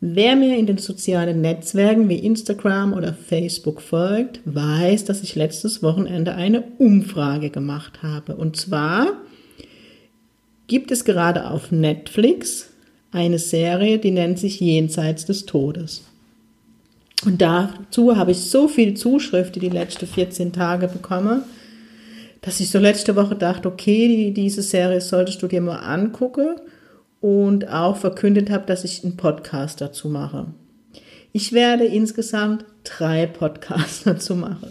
Wer mir in den sozialen Netzwerken wie Instagram oder Facebook folgt, weiß, dass ich letztes Wochenende eine Umfrage gemacht habe. Und zwar gibt es gerade auf Netflix eine Serie, die nennt sich Jenseits des Todes. Und dazu habe ich so viele Zuschriften die letzten 14 Tage bekommen, dass ich so letzte Woche dachte, okay, diese Serie solltest du dir mal angucken und auch verkündet habe, dass ich einen Podcast dazu mache. Ich werde insgesamt drei Podcasts dazu machen.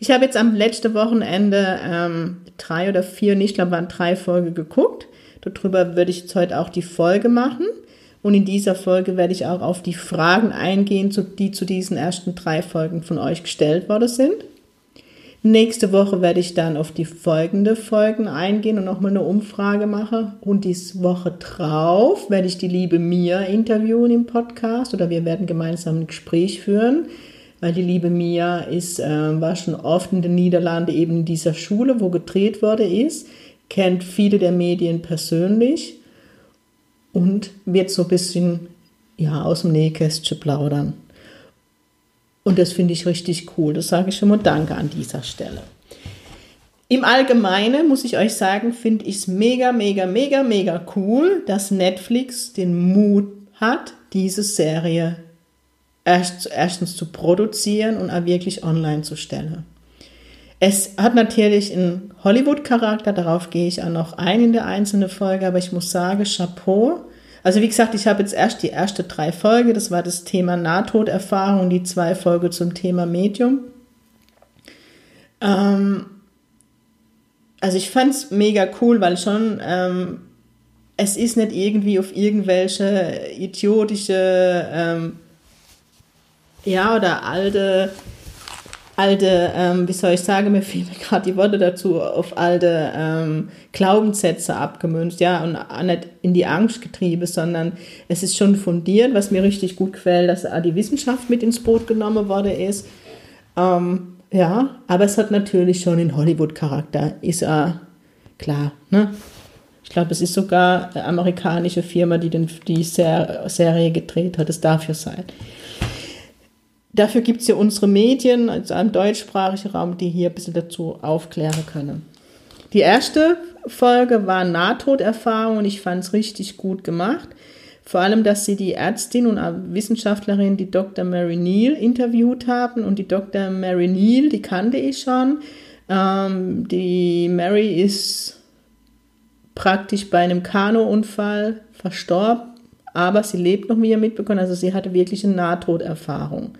Ich habe jetzt am letzten Wochenende ähm, drei oder vier, nicht, ich glaube, waren drei Folgen geguckt. Darüber würde ich jetzt heute auch die Folge machen. Und in dieser Folge werde ich auch auf die Fragen eingehen, die zu diesen ersten drei Folgen von euch gestellt worden sind. Nächste Woche werde ich dann auf die folgende Folgen eingehen und nochmal eine Umfrage machen. Und die Woche drauf werde ich die liebe Mia interviewen im Podcast oder wir werden gemeinsam ein Gespräch führen, weil die liebe Mia ist, äh, war schon oft in den Niederlanden eben in dieser Schule, wo gedreht wurde ist, kennt viele der Medien persönlich und wird so ein bisschen ja, aus dem Nähkästchen plaudern. Und das finde ich richtig cool. Das sage ich schon mal Danke an dieser Stelle. Im Allgemeinen muss ich euch sagen, finde ich es mega, mega, mega, mega cool, dass Netflix den Mut hat, diese Serie erst, erstens zu produzieren und auch wirklich online zu stellen. Es hat natürlich einen Hollywood-Charakter, darauf gehe ich auch noch ein in der einzelnen Folge, aber ich muss sagen, Chapeau, also wie gesagt, ich habe jetzt erst die erste drei Folge, das war das Thema Nahtoderfahrung, die zwei Folge zum Thema Medium. Ähm, also ich fand es mega cool, weil schon ähm, es ist nicht irgendwie auf irgendwelche idiotische ähm, ja oder alte alte, ähm, wie soll ich sagen, mir fehlen gerade die Worte dazu, auf alte ähm, Glaubenssätze abgemünzt, ja, und nicht in die Angst getrieben, sondern es ist schon fundiert, was mir richtig gut gefällt, dass auch die Wissenschaft mit ins Boot genommen worden ist. Ähm, ja, aber es hat natürlich schon einen Hollywood-Charakter, ist äh, klar, ne? Ich glaube, es ist sogar eine amerikanische Firma, die den, die Serie gedreht hat. Es darf ja sein. Dafür gibt es ja unsere Medien, also einen deutschsprachigen Raum, die hier ein bisschen dazu aufklären können. Die erste Folge war Nahtoderfahrung und ich fand es richtig gut gemacht. Vor allem, dass sie die Ärztin und Wissenschaftlerin, die Dr. Mary Neal, interviewt haben. Und die Dr. Mary Neal, die kannte ich schon. Ähm, die Mary ist praktisch bei einem Kanounfall verstorben aber sie lebt noch, wie ihr mitbekommen Also sie hatte wirklich eine Nahtoderfahrung.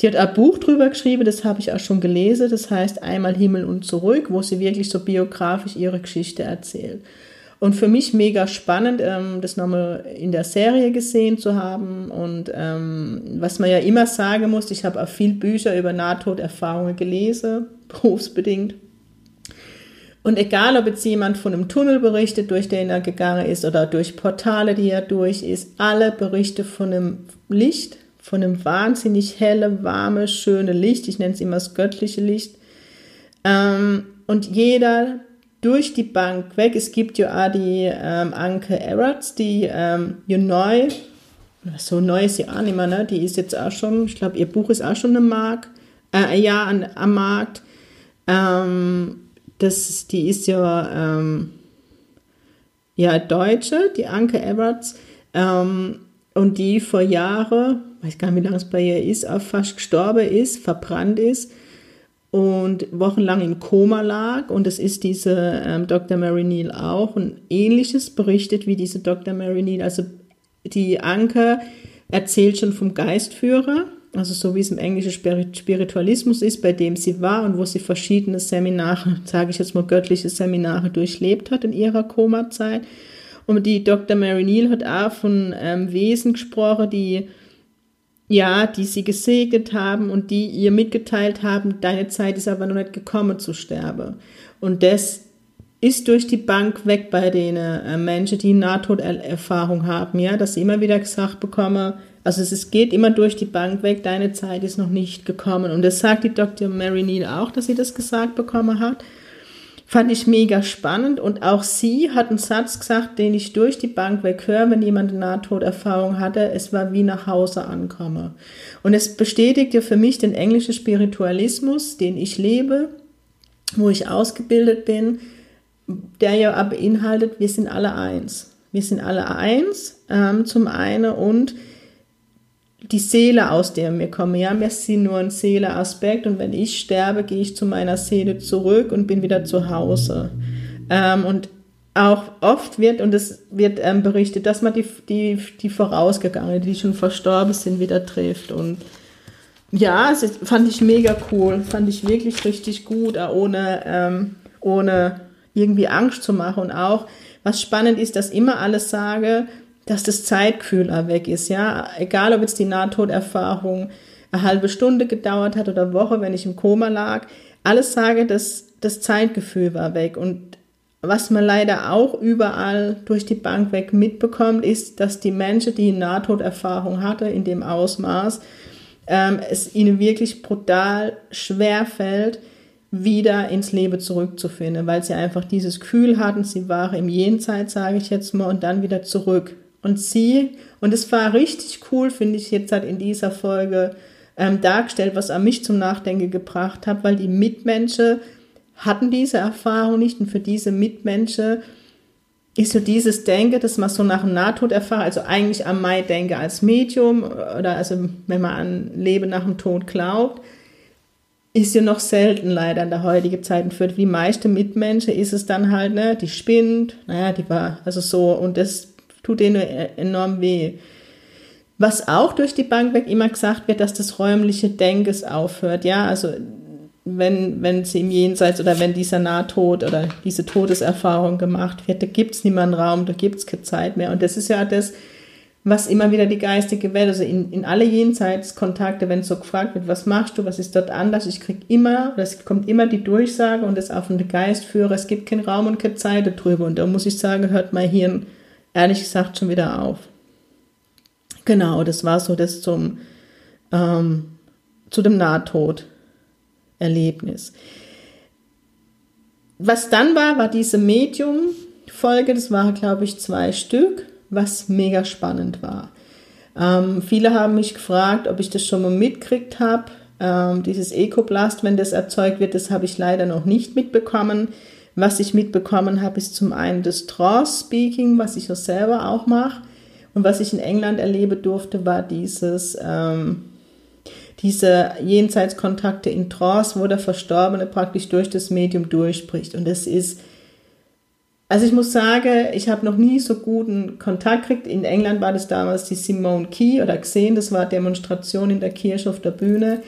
Die hat ein Buch drüber geschrieben, das habe ich auch schon gelesen, das heißt Einmal Himmel und zurück, wo sie wirklich so biografisch ihre Geschichte erzählt. Und für mich mega spannend, ähm, das nochmal in der Serie gesehen zu haben. Und ähm, was man ja immer sagen muss, ich habe auch viel Bücher über Nahtoderfahrungen gelesen, berufsbedingt. Und egal, ob jetzt jemand von einem Tunnel berichtet, durch den er gegangen ist, oder durch Portale, die er durch ist, alle Berichte von einem Licht, von einem wahnsinnig helle, warme, schöne Licht. Ich nenne es immer das göttliche Licht. Ähm, und jeder durch die Bank weg. Es gibt ja auch die ähm, Anke Erratz, die ähm, neu, so neu ist sie auch nicht mehr, ne? die ist jetzt auch schon, ich glaube, ihr Buch ist auch schon am Markt, äh, ja, an, am Markt. Ähm, das, die ist ja, ähm, ja Deutsche, die Anke Everts, ähm, und die vor Jahren, weiß gar nicht, wie lange es bei ihr ist, auch fast gestorben ist, verbrannt ist und wochenlang im Koma lag. Und das ist diese ähm, Dr. Mary Neal auch. Und ähnliches berichtet wie diese Dr. Mary Neal. Also die Anke erzählt schon vom Geistführer also so wie es im englischen Spiritualismus ist, bei dem sie war und wo sie verschiedene Seminare, sage ich jetzt mal göttliche Seminare durchlebt hat in ihrer Koma-Zeit. Und die Dr. Mary Neal hat auch von ähm, Wesen gesprochen, die ja, die sie gesegnet haben und die ihr mitgeteilt haben, deine Zeit ist aber noch nicht gekommen zu sterben. Und das ist durch die Bank weg bei den äh, Menschen, die Nahtoderfahrung haben, ja, dass sie immer wieder gesagt bekommen, also es, geht immer durch die Bank weg, deine Zeit ist noch nicht gekommen. Und das sagt die Dr. Mary Neal auch, dass sie das gesagt bekommen hat. Fand ich mega spannend und auch sie hat einen Satz gesagt, den ich durch die Bank weg höre, wenn jemand eine Nahtoderfahrung hatte. Es war wie nach Hause ankomme. Und es bestätigt ja für mich den englischen Spiritualismus, den ich lebe, wo ich ausgebildet bin, der ja beinhaltet, wir sind alle eins. Wir sind alle eins, ähm, zum einen und die Seele, aus der wir kommen. Ja, wir sind nur ein Seeleaspekt und wenn ich sterbe, gehe ich zu meiner Seele zurück und bin wieder zu Hause. Ähm, und auch oft wird, und es wird ähm, berichtet, dass man die, die, die Vorausgegangenen, die schon verstorben sind, wieder trifft. Und ja, das fand ich mega cool, fand ich wirklich richtig gut, ohne, ähm, ohne irgendwie Angst zu machen. Und auch, was spannend ist, dass immer alles sage, dass das Zeitkühler weg ist, ja. Egal, ob jetzt die Nahtoderfahrung eine halbe Stunde gedauert hat oder Woche, wenn ich im Koma lag. Alles sage, dass das Zeitgefühl war weg. Und was man leider auch überall durch die Bank weg mitbekommt, ist, dass die Menschen, die Nahtoderfahrung hatte in dem Ausmaß, ähm, es ihnen wirklich brutal schwer fällt, wieder ins Leben zurückzufinden, weil sie einfach dieses Gefühl hatten, sie waren im Jenseits, sage ich jetzt mal, und dann wieder zurück und sie, und es war richtig cool, finde ich jetzt halt in dieser Folge ähm, dargestellt, was an mich zum Nachdenken gebracht hat, weil die Mitmenschen hatten diese Erfahrung nicht und für diese Mitmenschen ist so dieses Denken, dass man so nach dem Nahtod erfahrt, also eigentlich an Mai denke als Medium oder also wenn man an Leben nach dem Tod glaubt, ist ja noch selten leider in der heutigen Zeit. Und für die meisten Mitmenschen ist es dann halt, ne, die spinnt, naja, die war, also so, und das tut denen enorm weh. Was auch durch die Bank weg immer gesagt wird, dass das räumliche Denkes aufhört. Ja, also wenn, wenn sie im Jenseits oder wenn dieser Nahtod oder diese Todeserfahrung gemacht wird, da gibt es niemanden Raum, da gibt es keine Zeit mehr. Und das ist ja das, was immer wieder die geistige Welt, also in, in alle Jenseitskontakte, wenn so gefragt wird, was machst du, was ist dort anders, ich kriege immer, es kommt immer die Durchsage und das auf den Geist führe, es gibt keinen Raum und keine Zeit darüber. Und da muss ich sagen, hört mein Hirn ehrlich gesagt schon wieder auf. Genau, das war so das zum, ähm, zu dem Nahtod-Erlebnis. Was dann war, war diese Medium-Folge, das waren, glaube ich, zwei Stück, was mega spannend war. Ähm, viele haben mich gefragt, ob ich das schon mal mitgekriegt habe. Ähm, dieses Ecoblast, wenn das erzeugt wird, das habe ich leider noch nicht mitbekommen. Was ich mitbekommen habe, ist zum einen das Trance-Speaking, was ich ja selber auch mache. Und was ich in England erleben durfte, war dieses, ähm, diese Jenseitskontakte in Trance, wo der Verstorbene praktisch durch das Medium durchspricht. Und das ist, also ich muss sagen, ich habe noch nie so guten Kontakt gekriegt. In England war das damals die Simone Key oder gesehen, das war Demonstration in der Kirche auf der Bühne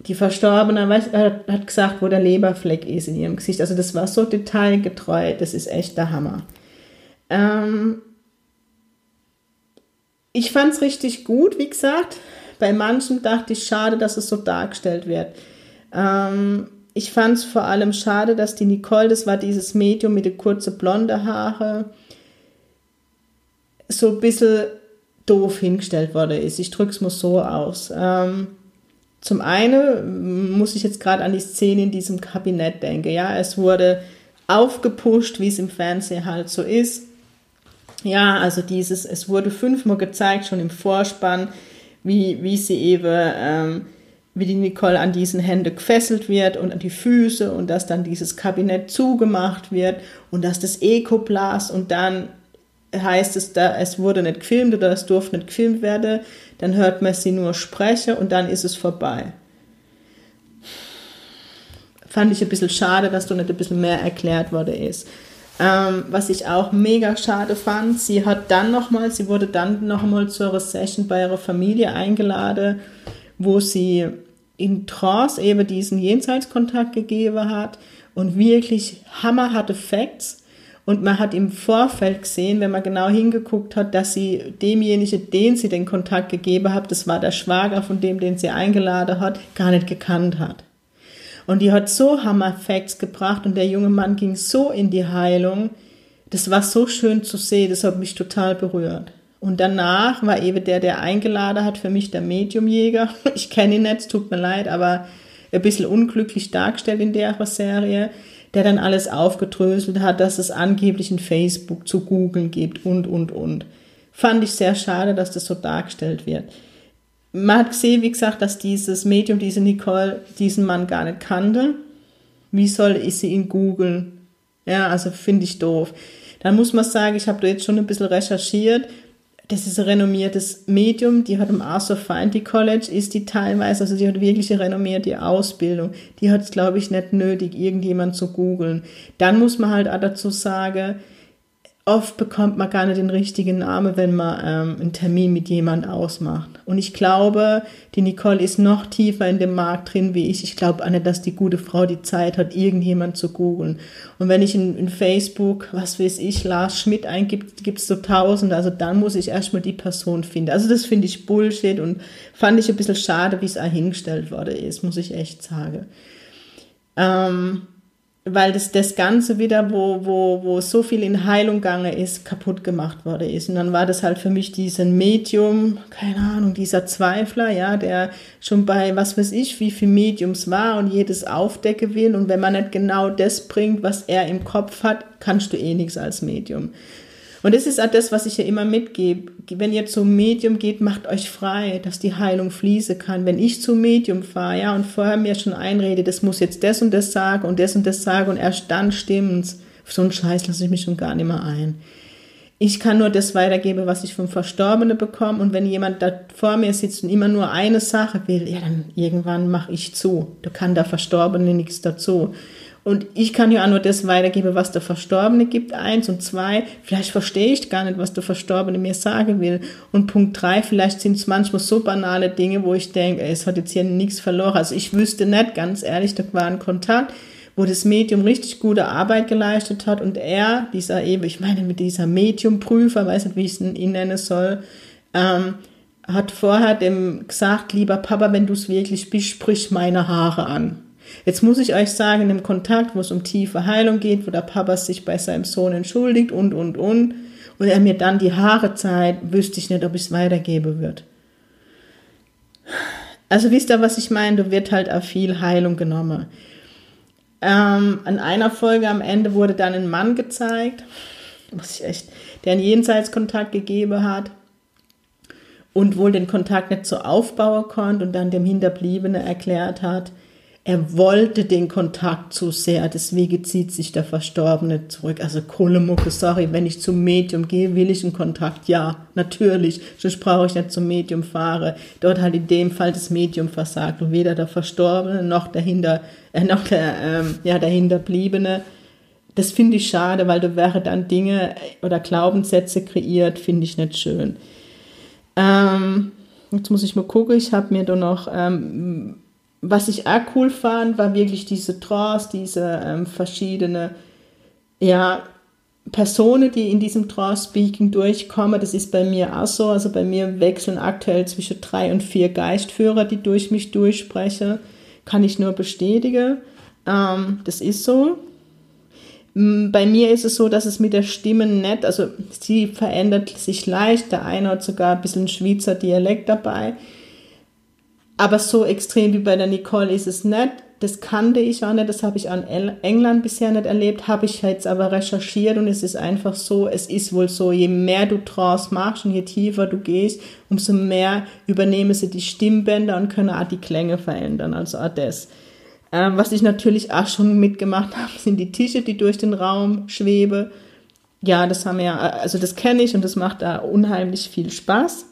die Verstorbene hat gesagt, wo der Leberfleck ist in ihrem Gesicht. Also das war so detailgetreu, das ist echt der Hammer. Ähm ich fand es richtig gut, wie gesagt. Bei manchen dachte ich, schade, dass es so dargestellt wird. Ähm ich fand es vor allem schade, dass die Nicole, das war dieses Medium mit den kurzen blonden Haare, so ein bisschen doof hingestellt worden ist. Ich drücke es mal so aus. Ähm zum einen muss ich jetzt gerade an die Szene in diesem Kabinett denken. Ja, es wurde aufgepusht, wie es im Fernsehen halt so ist. Ja, also dieses, es wurde fünfmal gezeigt, schon im Vorspann, wie, wie sie eben, ähm, wie die Nicole an diesen Händen gefesselt wird und an die Füße und dass dann dieses Kabinett zugemacht wird und dass das Ekoblas und dann heißt es da, es wurde nicht gefilmt oder es durfte nicht gefilmt werden, dann hört man sie nur sprechen und dann ist es vorbei. Fand ich ein bisschen schade, dass da nicht ein bisschen mehr erklärt worden ist. Ähm, was ich auch mega schade fand, sie hat dann nochmal, sie wurde dann nochmal zu einer Session bei ihrer Familie eingeladen, wo sie in Trance eben diesen Jenseitskontakt gegeben hat und wirklich hammerharte Facts Und man hat im Vorfeld gesehen, wenn man genau hingeguckt hat, dass sie demjenigen, den sie den Kontakt gegeben hat, das war der Schwager von dem, den sie eingeladen hat, gar nicht gekannt hat. Und die hat so Hammer-Facts gebracht und der junge Mann ging so in die Heilung. Das war so schön zu sehen, das hat mich total berührt. Und danach war eben der, der eingeladen hat, für mich der Mediumjäger. Ich kenne ihn nicht, tut mir leid, aber ein bisschen unglücklich dargestellt in der Serie der dann alles aufgedröselt hat, dass es angeblich in Facebook zu googeln gibt und, und, und. Fand ich sehr schade, dass das so dargestellt wird. Man hat gesehen, wie gesagt, dass dieses Medium, diese Nicole, diesen Mann gar nicht kannte. Wie soll ich sie ihn googeln? Ja, also finde ich doof. Dann muss man sagen, ich habe da jetzt schon ein bisschen recherchiert das ist ein renommiertes Medium, die hat am Arthur Feindy College, ist die teilweise, also die hat wirklich eine renommierte Ausbildung. Die hat es, glaube ich, nicht nötig, irgendjemand zu googeln. Dann muss man halt auch dazu sagen, oft bekommt man gar nicht den richtigen Namen, wenn man ähm, einen Termin mit jemand ausmacht. Und ich glaube, die Nicole ist noch tiefer in dem Markt drin wie ich. Ich glaube auch nicht, dass die gute Frau die Zeit hat, irgendjemand zu googeln. Und wenn ich in, in Facebook, was weiß ich, Lars Schmidt eingibt, gibt es so tausend. Also dann muss ich erstmal die Person finden. Also das finde ich Bullshit und fand ich ein bisschen schade, wie es auch hingestellt worden ist, muss ich echt sagen. Ähm, weil das, das Ganze wieder, wo, wo, wo so viel in Heilung gegangen ist, kaputt gemacht worden ist. Und dann war das halt für mich diesen Medium, keine Ahnung, dieser Zweifler, ja, der schon bei, was weiß ich, wie viel Mediums war und jedes aufdecken will. Und wenn man nicht genau das bringt, was er im Kopf hat, kannst du eh nichts als Medium. Und das ist auch das, was ich ja immer mitgebe. Wenn ihr zum Medium geht, macht euch frei, dass die Heilung fließen kann. Wenn ich zum Medium fahre, ja, und vorher mir schon einrede, das muss jetzt das und das sagen und das und das sagen und erst dann stimmt's. Auf so einen Scheiß lasse ich mich schon gar nicht mehr ein. Ich kann nur das weitergeben, was ich vom Verstorbenen bekomme. Und wenn jemand da vor mir sitzt und immer nur eine Sache will, ja, dann irgendwann mache ich zu. Da kann der Verstorbene nichts dazu. Und ich kann ja auch nur das weitergeben, was der Verstorbene gibt, eins. Und zwei, vielleicht verstehe ich gar nicht, was der Verstorbene mir sagen will. Und Punkt drei, vielleicht sind es manchmal so banale Dinge, wo ich denke, es hat jetzt hier nichts verloren. Also ich wüsste nicht, ganz ehrlich, da war ein Kontakt, wo das Medium richtig gute Arbeit geleistet hat und er, dieser eben, ich meine mit dieser Mediumprüfer, weiß nicht, wie ich ihn nennen soll, ähm, hat vorher dem gesagt, lieber Papa, wenn du es wirklich bist, sprich meine Haare an. Jetzt muss ich euch sagen, in dem Kontakt, wo es um tiefe Heilung geht, wo der Papa sich bei seinem Sohn entschuldigt und, und, und, und er mir dann die Haare zeigt, wüsste ich nicht, ob ich es weitergeben würde. Also wisst ihr, was ich meine? Da wird halt auch viel Heilung genommen. Ähm, an einer Folge am Ende wurde dann ein Mann gezeigt, was ich echt, der einen Jenseitskontakt gegeben hat und wohl den Kontakt nicht so aufbauen konnte und dann dem Hinterbliebenen erklärt hat, er wollte den Kontakt zu sehr, deswegen zieht sich der Verstorbene zurück. Also Kohlemucke, sorry, wenn ich zum Medium gehe, will ich einen Kontakt? Ja, natürlich, sonst brauche ich nicht zum Medium fahre. Dort hat in dem Fall das Medium versagt und weder der Verstorbene noch dahinter, äh, noch der, ähm, ja, der Hinterbliebene. Das finde ich schade, weil da wäre dann Dinge oder Glaubenssätze kreiert, finde ich nicht schön. Ähm, jetzt muss ich mal gucken, ich habe mir da noch ähm, was ich auch cool fand, war wirklich diese Trance, diese ähm, verschiedene ja, Personen, die in diesem Trance-Speaking durchkommen. Das ist bei mir auch so. Also bei mir wechseln aktuell zwischen drei und vier Geistführer, die durch mich durchsprechen. Kann ich nur bestätigen. Ähm, das ist so. Bei mir ist es so, dass es mit der Stimme nicht, also sie verändert sich leicht. Der eine hat sogar ein bisschen Schweizer Dialekt dabei. Aber so extrem wie bei der Nicole ist es nicht. Das kannte ich auch nicht, das habe ich an England bisher nicht erlebt, habe ich jetzt aber recherchiert und es ist einfach so, es ist wohl so, je mehr du draus machst und je tiefer du gehst, umso mehr übernehmen sie die Stimmbänder und können auch die Klänge verändern, also auch das. Ähm, was ich natürlich auch schon mitgemacht habe, sind die Tische, die durch den Raum schweben. Ja, das haben wir, also das kenne ich und das macht da unheimlich viel Spaß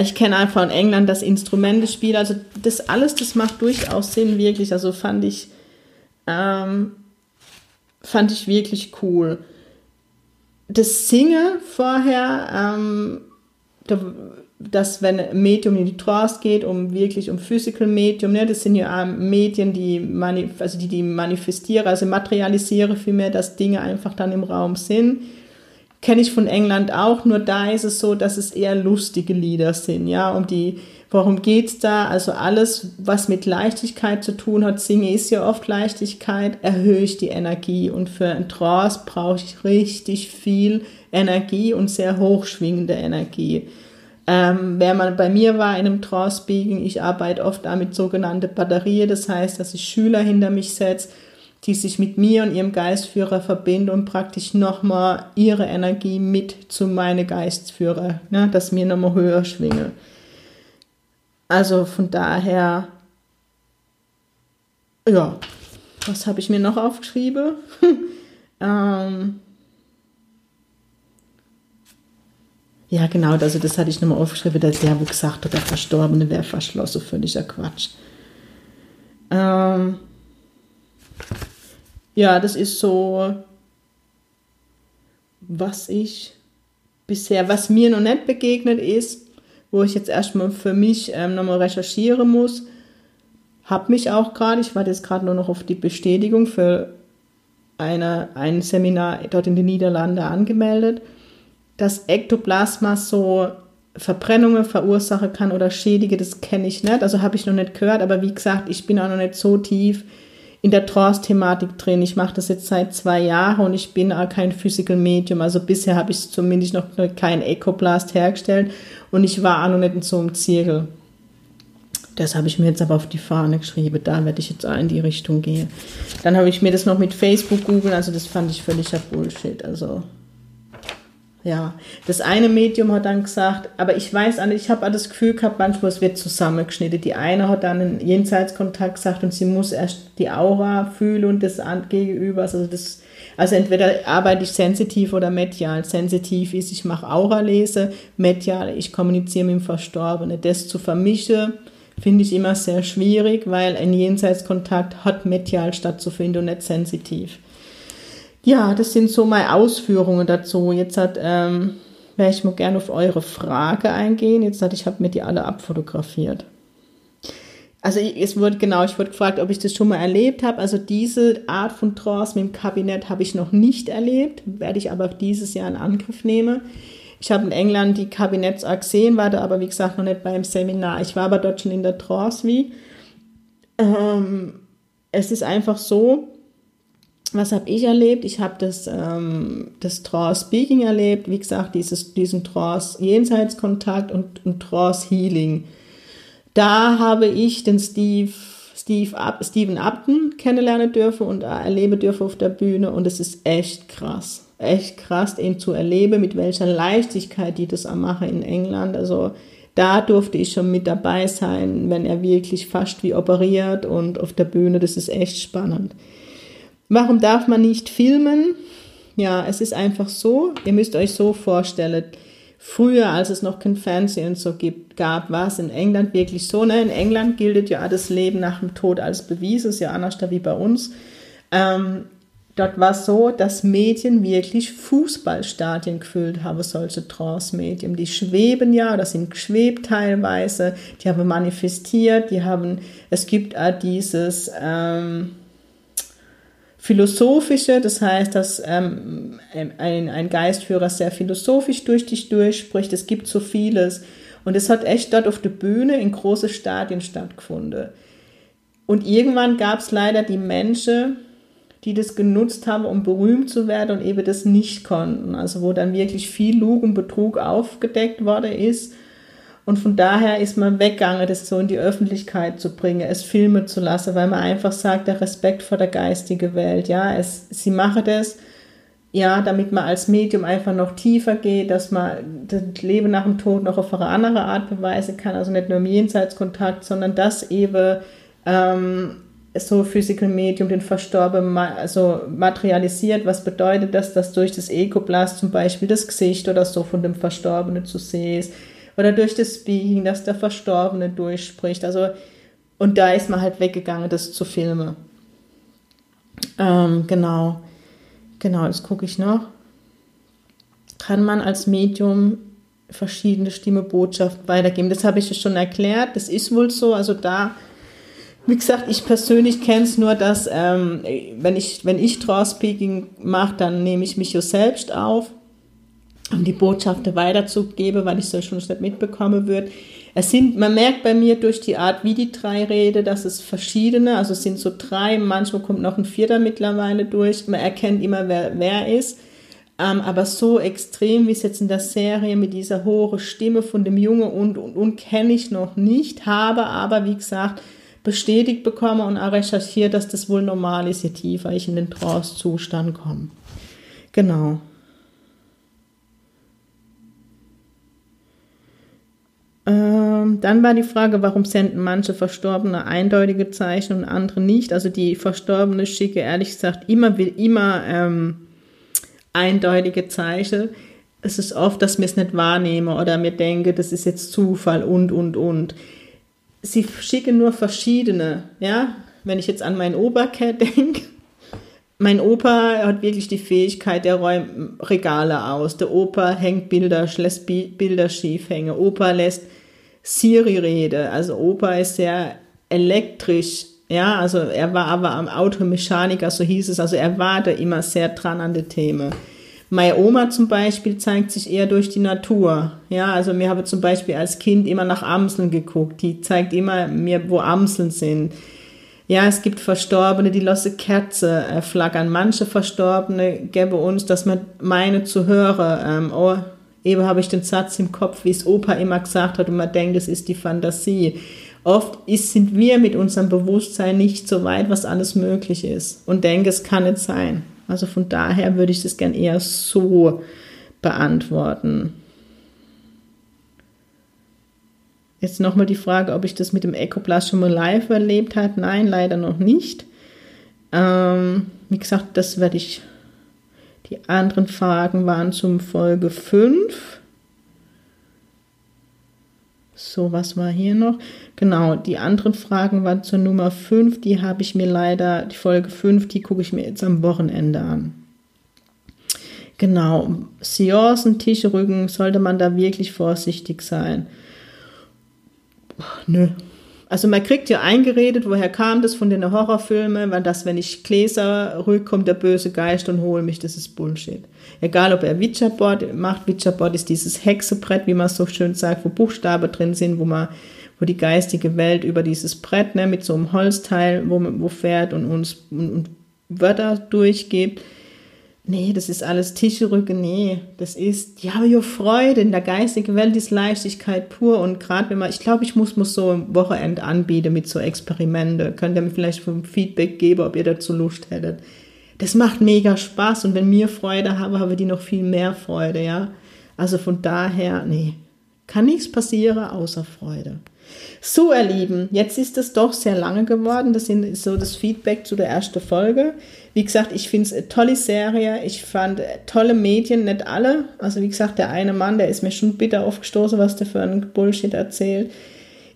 ich kenne einfach in England das Instrumentespiel, also das alles, das macht durchaus Sinn, wirklich. Also fand ich, ähm, fand ich wirklich cool. Das Singen vorher, ähm, dass wenn ein Medium in die Trance geht, um wirklich um Physical Medium, ne, das sind ja Medien, die, mani also die, die manifestiere, also materialisiere vielmehr, dass Dinge einfach dann im Raum sind. Kenne ich von England auch, nur da ist es so, dass es eher lustige Lieder sind, ja, um die, worum geht's da? Also alles, was mit Leichtigkeit zu tun hat, singe ist ja oft Leichtigkeit, erhöhe ich die Energie und für ein Trance brauche ich richtig viel Energie und sehr hochschwingende Energie. Ähm, wer mal bei mir war in einem Trance-Speaking, ich arbeite oft da mit sogenannten Batterien, das heißt, dass ich Schüler hinter mich setze, die sich mit mir und ihrem Geistführer verbinden und praktisch nochmal ihre Energie mit zu meinem Geistführer, ne, dass mir nochmal höher schwinge. Also von daher, ja, was habe ich mir noch aufgeschrieben? ähm, Ja, genau, also das hatte ich nochmal aufgeschrieben, dass der, wo gesagt hat, der Verstorbene wäre verschlossen, völliger Quatsch. Ähm, ja, das ist so, was ich bisher, was mir noch nicht begegnet ist, wo ich jetzt erstmal für mich ähm, nochmal recherchieren muss, habe mich auch gerade, ich warte jetzt gerade nur noch auf die Bestätigung für eine, ein Seminar dort in den Niederlanden angemeldet dass Ektoplasma so Verbrennungen verursachen kann oder schädige, das kenne ich nicht. Also habe ich noch nicht gehört, aber wie gesagt, ich bin auch noch nicht so tief in der Trance-Thematik drin. Ich mache das jetzt seit zwei Jahren und ich bin auch kein Physical Medium. Also bisher habe ich zumindest noch kein Ekoplast hergestellt und ich war auch noch nicht in so einem Zirkel. Das habe ich mir jetzt aber auf die Fahne geschrieben. Da werde ich jetzt auch in die Richtung gehen. Dann habe ich mir das noch mit Facebook googeln. Also das fand ich völliger Bullshit. Also ja, das eine Medium hat dann gesagt, aber ich weiß, ich habe das Gefühl gehabt, manchmal es wird zusammengeschnitten. Die eine hat dann einen Jenseitskontakt gesagt und sie muss erst die Aura fühlen und das Gegenüber. Also, das, also entweder arbeite ich sensitiv oder medial. Sensitiv ist, ich mache Aura-Lese, medial, ich kommuniziere mit dem Verstorbenen. Das zu vermischen, finde ich immer sehr schwierig, weil ein Jenseitskontakt hat medial stattzufinden und nicht sensitiv. Ja, das sind so meine Ausführungen dazu. Jetzt hat, ähm, werde ich mal gerne auf eure Frage eingehen. Jetzt hat, ich habe mir die alle abfotografiert. Also es wurde genau, ich wurde gefragt, ob ich das schon mal erlebt habe. Also diese Art von Trance mit dem Kabinett habe ich noch nicht erlebt, werde ich aber dieses Jahr in Angriff nehmen. Ich habe in England die Kabinetts gesehen, war da aber wie gesagt noch nicht beim Seminar. Ich war aber dort schon in der Trance wie. Ähm, es ist einfach so, was habe ich erlebt? Ich habe das, ähm, das Trance Speaking erlebt, wie gesagt, dieses, diesen Trance Jenseitskontakt und, und Trance Healing. Da habe ich den Steve, Steve Up, Steven Upton kennenlernen dürfen und erleben dürfen auf der Bühne und es ist echt krass. Echt krass, ihn zu erleben, mit welcher Leichtigkeit die das machen in England. Also da durfte ich schon mit dabei sein, wenn er wirklich fast wie operiert und auf der Bühne, das ist echt spannend. Warum darf man nicht filmen? Ja, es ist einfach so, ihr müsst euch so vorstellen, früher, als es noch kein Fernsehen so gibt, gab, war es in England wirklich so. Ne? In England gilt ja das Leben nach dem Tod als Beweis, ist ja anders wie bei uns. Ähm, dort war es so, dass Medien wirklich Fußballstadien gefüllt haben, solche Trance-Medien. Die schweben ja, das sind geschwebt teilweise, die haben manifestiert, die haben, es gibt auch dieses, ähm, philosophische, das heißt, dass ähm, ein, ein Geistführer sehr philosophisch durch dich durchspricht. Es gibt so vieles. Und es hat echt dort auf der Bühne in große Stadien stattgefunden. Und irgendwann gab es leider die Menschen, die das genutzt haben, um berühmt zu werden und eben das nicht konnten. Also wo dann wirklich viel Lug und Betrug aufgedeckt worden ist und von daher ist man weggegangen, das so in die Öffentlichkeit zu bringen, es filmen zu lassen, weil man einfach sagt, der Respekt vor der geistigen Welt, ja, es, sie machen das, ja, damit man als Medium einfach noch tiefer geht, dass man das Leben nach dem Tod noch auf eine andere Art beweisen kann, also nicht nur im Jenseitskontakt, sondern das eben ähm, so Physical Medium den Verstorbenen also materialisiert. Was bedeutet das, dass durch das Ekoplast zum Beispiel das Gesicht oder so von dem Verstorbenen zu sehen ist? Oder durch das Speaking, dass der Verstorbene durchspricht. Also, und da ist man halt weggegangen, das zu filmen. Ähm, genau. Genau, das gucke ich noch. Kann man als Medium verschiedene Stimme Botschaft weitergeben. Das habe ich ja schon erklärt. Das ist wohl so. Also da, wie gesagt, ich persönlich kenne es nur, dass ähm, wenn ich wenn ich Draw-Speaking mache, dann nehme ich mich ja selbst auf, um die Botschaften weiterzugeben, weil ich es ja schon nicht mitbekommen wird. Es sind, man merkt bei mir durch die Art, wie die drei rede, dass es verschiedene, also es sind so drei, manchmal kommt noch ein vierter mittlerweile durch. Man erkennt immer, wer wer ist. Ähm, aber so extrem wie es jetzt in der Serie mit dieser hohen Stimme von dem Junge und, und, und kenne ich noch nicht, habe aber, wie gesagt, bestätigt bekommen und auch recherchiert, dass das wohl normal ist, je tiefer ich in den Trance-Zustand komme. Genau. Ähm, dann war die Frage, warum senden manche Verstorbene eindeutige Zeichen und andere nicht. Also die Verstorbene schicke ehrlich gesagt immer, immer ähm, eindeutige Zeichen. Es ist oft, dass wir es nicht wahrnehmen oder mir denke, das ist jetzt Zufall und, und, und. Sie schicken nur verschiedene, ja. Wenn ich jetzt an meinen Opa denke, mein Opa hat wirklich die Fähigkeit, der räumt Regale aus. Der Opa hängt Bilder, lässt Bilder schief hängen. Opa lässt Siri rede. Also Opa ist sehr elektrisch. Ja, also er war aber am Automechaniker, so hieß es. Also er war da immer sehr dran an den Themen. Meine Oma zum Beispiel zeigt sich eher durch die Natur. Ja, also mir habe zum Beispiel als Kind immer nach Amseln geguckt. Die zeigt immer mir, wo Amseln sind. Ja, es gibt Verstorbene, die lassen Kerze äh, flackern. Manche Verstorbene gäbe uns, dass man meine zu hören, ähm, oh, eben habe ich den Satz im Kopf, wie es Opa immer gesagt hat und man denkt, es ist die Fantasie. Oft ist, sind wir mit unserem Bewusstsein nicht so weit, was alles möglich ist und denke, es kann nicht sein. Also von daher würde ich das gern eher so beantworten. Jetzt nochmal die Frage, ob ich das mit dem Ecoplast schon mal live erlebt habe. Nein, leider noch nicht. Ähm, wie gesagt, das werde ich. Die anderen Fragen waren zum Folge 5. So, was war hier noch? Genau, die anderen Fragen waren zur Nummer 5. Die habe ich mir leider, die Folge 5, die gucke ich mir jetzt am Wochenende an. Genau, Seancen, Tischrücken, sollte man da wirklich vorsichtig sein? Nö, also man kriegt ja eingeredet, woher kam das von den Horrorfilmen, weil das, wenn ich Gläser rück, kommt der böse Geist und hole mich, das ist Bullshit. Egal, ob er Witcherboard macht, Witcherboard ist dieses Hexebrett, wie man so schön sagt, wo Buchstaben drin sind, wo man, wo die geistige Welt über dieses Brett, ne, mit so einem Holzteil, wo wo fährt und uns und, und Wörter durchgibt Nee, das ist alles Tischrücke, nee, das ist, ja, ja Freude in der geistigen Welt ist Leichtigkeit pur und gerade wenn man, ich glaube, ich muss, muss so ein Wochenende anbieten mit so Experimente, könnt ihr mir vielleicht vom Feedback geben, ob ihr dazu Lust hättet. Das macht mega Spaß und wenn wir Freude haben wir die noch viel mehr Freude, ja. Also von daher, nee, kann nichts passieren außer Freude. So, ihr Lieben, jetzt ist es doch sehr lange geworden. Das ist so das Feedback zu der ersten Folge. Wie gesagt, ich finde es eine tolle Serie. Ich fand tolle Medien, nicht alle. Also wie gesagt, der eine Mann, der ist mir schon bitter aufgestoßen, was der für ein Bullshit erzählt.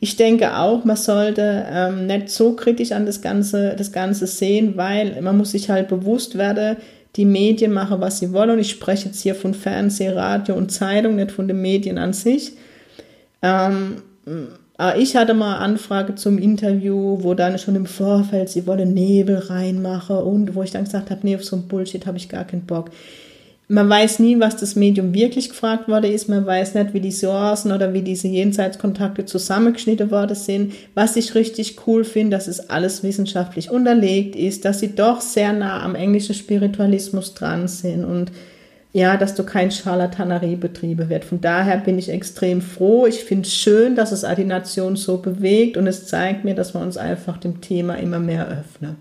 Ich denke auch, man sollte ähm, nicht so kritisch an das Ganze, das Ganze sehen, weil man muss sich halt bewusst werden, die Medien machen, was sie wollen. Und ich spreche jetzt hier von Fernseh, Radio und Zeitung, nicht von den Medien an sich. Ähm, ich hatte mal Anfrage zum Interview, wo dann schon im Vorfeld sie wollen Nebel reinmachen und wo ich dann gesagt habe, nee, auf so ein Bullshit habe ich gar keinen Bock. Man weiß nie, was das Medium wirklich gefragt worden ist. Man weiß nicht, wie die Sourcen oder wie diese Jenseitskontakte zusammengeschnitten worden sind. Was ich richtig cool finde, dass es alles wissenschaftlich unterlegt ist, dass sie doch sehr nah am englischen Spiritualismus dran sind und ja, dass du kein Charlatanerie betrieben wird. Von daher bin ich extrem froh. Ich finde es schön, dass es Adination so bewegt und es zeigt mir, dass wir uns einfach dem Thema immer mehr öffnen.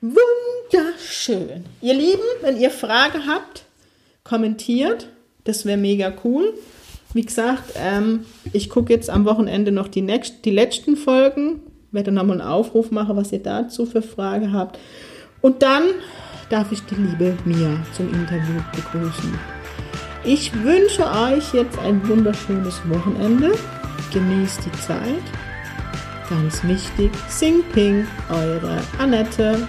Wunderschön. Ihr Lieben, wenn ihr Fragen habt, kommentiert. Das wäre mega cool. Wie gesagt, ähm, ich gucke jetzt am Wochenende noch die, nächst, die letzten Folgen, werde nochmal einen Aufruf machen, was ihr dazu für Fragen habt. Und dann darf ich die liebe Mia zum Interview begrüßen. Ich wünsche euch jetzt ein wunderschönes Wochenende. Genießt die Zeit. Ganz wichtig, Sing Ping, eure Annette.